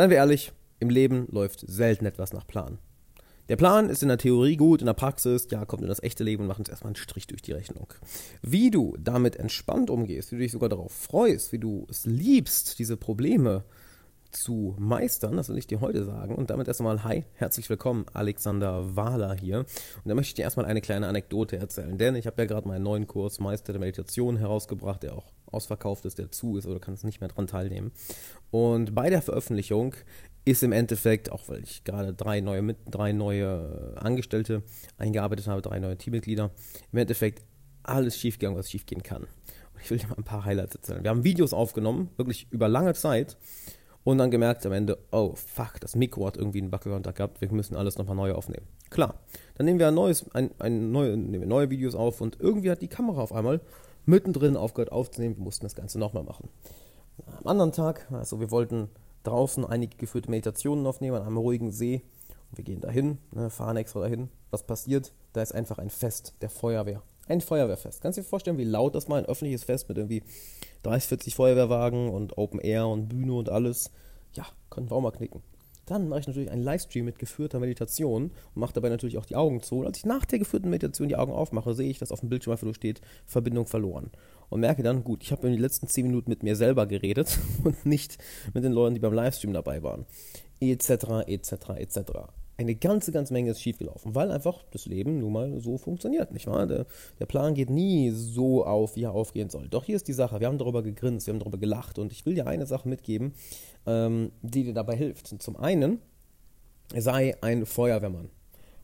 Seien wir ehrlich, im Leben läuft selten etwas nach Plan. Der Plan ist in der Theorie gut, in der Praxis, ja, kommt in das echte Leben und macht uns erstmal einen Strich durch die Rechnung. Wie du damit entspannt umgehst, wie du dich sogar darauf freust, wie du es liebst, diese Probleme zu meistern, das will ich dir heute sagen. Und damit erst einmal, hi, herzlich willkommen, Alexander Wahler hier. Und da möchte ich dir erstmal eine kleine Anekdote erzählen, denn ich habe ja gerade meinen neuen Kurs Meister der Meditation herausgebracht, der auch ausverkauft ist, der zu ist oder kannst nicht mehr dran teilnehmen. Und bei der Veröffentlichung ist im Endeffekt, auch weil ich gerade drei neue, drei neue Angestellte eingearbeitet habe, drei neue Teammitglieder, im Endeffekt alles schiefgegangen, was schiefgehen kann. Und ich will dir mal ein paar Highlights erzählen. Wir haben Videos aufgenommen, wirklich über lange Zeit und dann gemerkt am Ende, oh fuck, das Mikro hat irgendwie einen Bugkontakt gehabt, wir müssen alles nochmal neu aufnehmen. Klar, dann nehmen wir ein neues, ein, ein neue, nehmen wir neue Videos auf und irgendwie hat die Kamera auf einmal mittendrin aufgehört aufzunehmen, wir mussten das Ganze nochmal machen. Am anderen Tag, also wir wollten draußen einige geführte Meditationen aufnehmen an einem ruhigen See und wir gehen dahin, ne, fahren extra dahin. Was passiert? Da ist einfach ein Fest der Feuerwehr. Ein Feuerwehrfest. Kannst du dir vorstellen, wie laut das mal ein öffentliches Fest mit irgendwie 30, 40 Feuerwehrwagen und Open Air und Bühne und alles. Ja, könnten wir auch mal knicken. Dann mache ich natürlich einen Livestream mit geführter Meditation und mache dabei natürlich auch die Augen zu. Und als ich nach der geführten Meditation die Augen aufmache, sehe ich, dass auf dem Bildschirm einfach nur steht, Verbindung verloren. Und merke dann, gut, ich habe in den letzten 10 Minuten mit mir selber geredet und nicht mit den Leuten, die beim Livestream dabei waren. Etc., etc., etc eine ganze, ganze Menge ist schiefgelaufen, weil einfach das Leben nun mal so funktioniert, nicht wahr? Der, der, Plan geht nie so auf, wie er aufgehen soll. Doch hier ist die Sache, wir haben darüber gegrinst, wir haben darüber gelacht und ich will dir eine Sache mitgeben, ähm, die dir dabei hilft. Zum einen, sei ein Feuerwehrmann.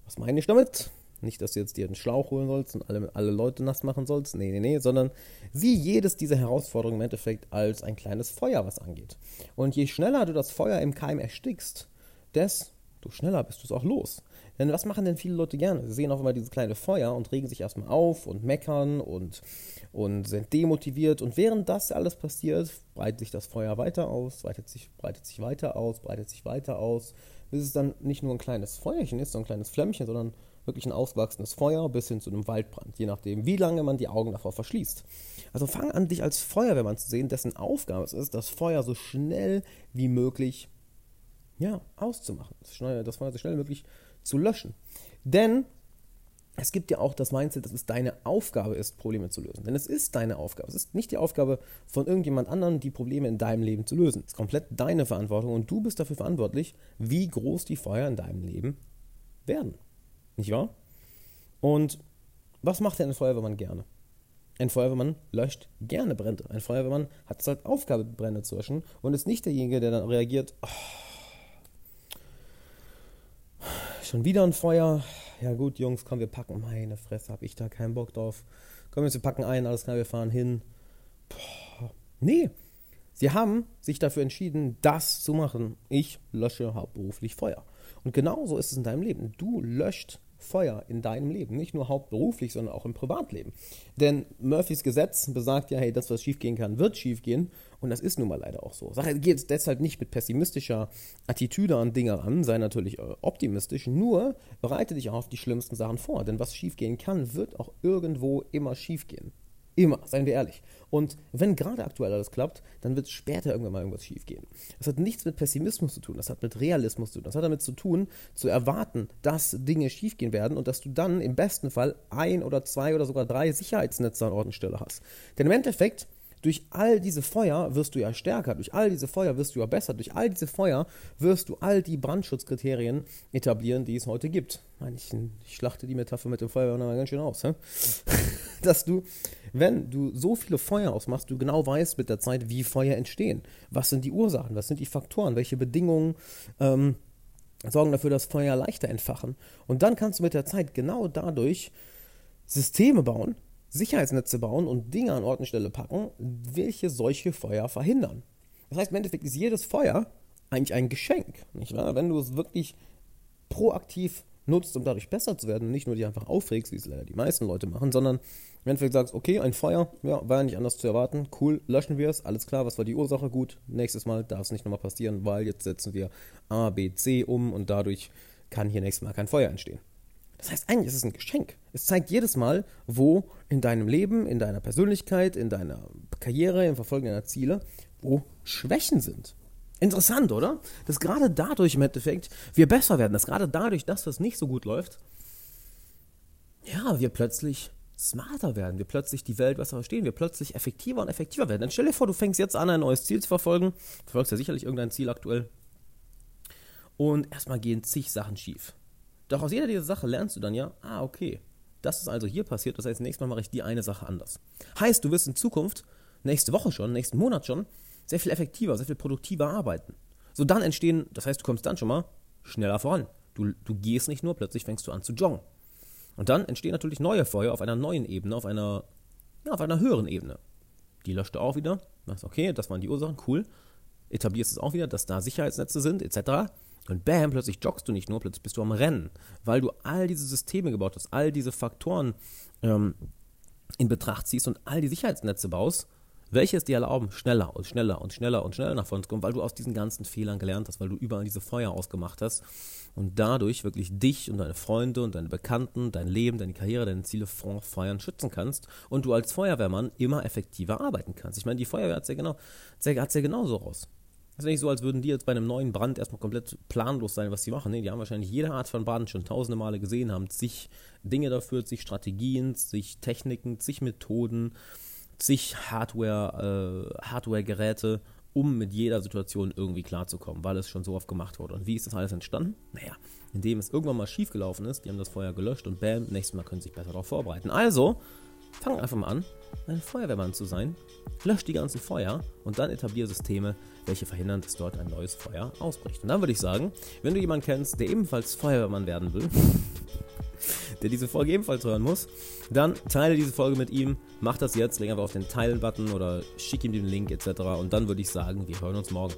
Was meine ich damit? Nicht, dass du jetzt dir einen Schlauch holen sollst und alle, alle Leute nass machen sollst. Nee, nee, nee, sondern sieh jedes dieser Herausforderungen im Endeffekt als ein kleines Feuer, was angeht. Und je schneller du das Feuer im Keim erstickst, desto desto schneller bist du es auch los. Denn was machen denn viele Leute gerne? Sie sehen auf einmal dieses kleine Feuer und regen sich erstmal auf und meckern und, und sind demotiviert. Und während das alles passiert, breitet sich das Feuer weiter aus, breitet sich, breitet sich weiter aus, breitet sich weiter aus, bis es dann nicht nur ein kleines Feuerchen ist, so ein kleines Flämmchen, sondern wirklich ein ausgewachsenes Feuer bis hin zu einem Waldbrand, je nachdem, wie lange man die Augen davor verschließt. Also fang an, dich als Feuerwehrmann zu sehen, dessen Aufgabe es ist, das Feuer so schnell wie möglich ja, auszumachen. Das Feuer so schnell möglich zu löschen. Denn es gibt ja auch das Mindset, dass es deine Aufgabe ist, Probleme zu lösen. Denn es ist deine Aufgabe. Es ist nicht die Aufgabe von irgendjemand anderem, die Probleme in deinem Leben zu lösen. Es ist komplett deine Verantwortung und du bist dafür verantwortlich, wie groß die Feuer in deinem Leben werden. Nicht wahr? Und was macht denn ein Feuerwehrmann gerne? Ein Feuerwehrmann löscht gerne Brände. Ein Feuerwehrmann hat es als Aufgabe, Brände zu löschen und ist nicht derjenige, der dann reagiert, oh, Schon wieder ein Feuer. Ja gut, Jungs, komm, wir packen. Meine Fresse, hab ich da keinen Bock drauf. Komm, jetzt, wir packen ein, alles klar, wir fahren hin. Boah. Nee. Sie haben sich dafür entschieden, das zu machen. Ich lösche hauptberuflich Feuer. Und genauso ist es in deinem Leben. Du löscht Feuer in deinem Leben. Nicht nur hauptberuflich, sondern auch im Privatleben. Denn Murphys Gesetz besagt ja, hey, das, was schiefgehen kann, wird schiefgehen. Und das ist nun mal leider auch so. Sache geht deshalb nicht mit pessimistischer Attitüde an Dinge ran, sei natürlich äh, optimistisch, nur bereite dich auch auf die schlimmsten Sachen vor. Denn was schiefgehen kann, wird auch irgendwo immer schiefgehen. Immer, seien wir ehrlich. Und wenn gerade aktuell alles klappt, dann wird später irgendwann mal irgendwas schiefgehen. Das hat nichts mit Pessimismus zu tun, das hat mit Realismus zu tun. Das hat damit zu tun, zu erwarten, dass Dinge schiefgehen werden und dass du dann im besten Fall ein oder zwei oder sogar drei Sicherheitsnetze an Ort und Stelle hast. Denn im Endeffekt durch all diese Feuer wirst du ja stärker, durch all diese Feuer wirst du ja besser, durch all diese Feuer wirst du all die Brandschutzkriterien etablieren, die es heute gibt. Ich, ich schlachte die Metapher mit dem Feuer mal ganz schön aus. Hä? Dass du, wenn du so viele Feuer ausmachst, du genau weißt mit der Zeit, wie Feuer entstehen. Was sind die Ursachen, was sind die Faktoren, welche Bedingungen ähm, sorgen dafür, dass Feuer leichter entfachen. Und dann kannst du mit der Zeit genau dadurch Systeme bauen, Sicherheitsnetze bauen und Dinge an Ort und Stelle packen, welche solche Feuer verhindern. Das heißt, im Endeffekt ist jedes Feuer eigentlich ein Geschenk, nicht wahr? Wenn du es wirklich proaktiv nutzt, um dadurch besser zu werden und nicht nur dich einfach aufregst, wie es leider die meisten Leute machen, sondern im Endeffekt sagst, okay, ein Feuer, ja, war ja nicht anders zu erwarten, cool, löschen wir es, alles klar, was war die Ursache, gut, nächstes Mal darf es nicht nochmal passieren, weil jetzt setzen wir A, B, C um und dadurch kann hier nächstes Mal kein Feuer entstehen. Das heißt, eigentlich ist es ein Geschenk. Es zeigt jedes Mal, wo in deinem Leben, in deiner Persönlichkeit, in deiner Karriere, im Verfolgen deiner Ziele, wo Schwächen sind. Interessant, oder? Dass gerade dadurch im Endeffekt wir besser werden, dass gerade dadurch, dass das nicht so gut läuft, ja, wir plötzlich smarter werden, wir plötzlich die Welt besser verstehen, wir plötzlich effektiver und effektiver werden. Dann stell dir vor, du fängst jetzt an, ein neues Ziel zu verfolgen. Du verfolgst ja sicherlich irgendein Ziel aktuell. Und erstmal gehen zig Sachen schief. Doch aus jeder dieser Sachen lernst du dann ja, ah, okay, das ist also hier passiert, das heißt, nächstes Mal mache ich die eine Sache anders. Heißt, du wirst in Zukunft, nächste Woche schon, nächsten Monat schon, sehr viel effektiver, sehr viel produktiver arbeiten. So dann entstehen, das heißt, du kommst dann schon mal schneller voran. Du, du gehst nicht nur, plötzlich fängst du an zu joggen. Und dann entstehen natürlich neue Feuer auf einer neuen Ebene, auf einer, ja, auf einer höheren Ebene. Die löscht du auch wieder. Sagst, okay, das waren die Ursachen, cool. Etablierst es auch wieder, dass da Sicherheitsnetze sind, etc. Und bam, plötzlich joggst du nicht nur, plötzlich bist du am Rennen, weil du all diese Systeme gebaut hast, all diese Faktoren ähm, in Betracht ziehst und all die Sicherheitsnetze baust, welche es dir erlauben, schneller und schneller und schneller und schneller nach vorne zu kommen, weil du aus diesen ganzen Fehlern gelernt hast, weil du überall diese Feuer ausgemacht hast und dadurch wirklich dich und deine Freunde und deine Bekannten, dein Leben, deine Karriere, deine Ziele vor Feuern schützen kannst und du als Feuerwehrmann immer effektiver arbeiten kannst. Ich meine, die Feuerwehr hat es ja, genau, hat's ja genauso raus. Es ist nicht so, als würden die jetzt bei einem neuen Brand erstmal komplett planlos sein, was sie machen. Nee, die haben wahrscheinlich jede Art von Brand schon tausende Male gesehen, haben zig Dinge dafür, zig Strategien, zig Techniken, zig Methoden, zig Hardware, äh, Hardware-Geräte, um mit jeder Situation irgendwie klarzukommen, weil es schon so oft gemacht wurde. Und wie ist das alles entstanden? Naja, indem es irgendwann mal schiefgelaufen ist, die haben das Feuer gelöscht und bam, nächstes Mal können sie sich besser darauf vorbereiten. Also, fang einfach mal an, ein Feuerwehrmann zu sein, lösch die ganzen Feuer und dann etabliere Systeme, welche verhindern, dass dort ein neues Feuer ausbricht. Und dann würde ich sagen, wenn du jemanden kennst, der ebenfalls Feuerwehrmann werden will, der diese Folge ebenfalls hören muss, dann teile diese Folge mit ihm, mach das jetzt, leg einfach auf den Teilen-Button oder schick ihm den Link etc. Und dann würde ich sagen, wir hören uns morgen.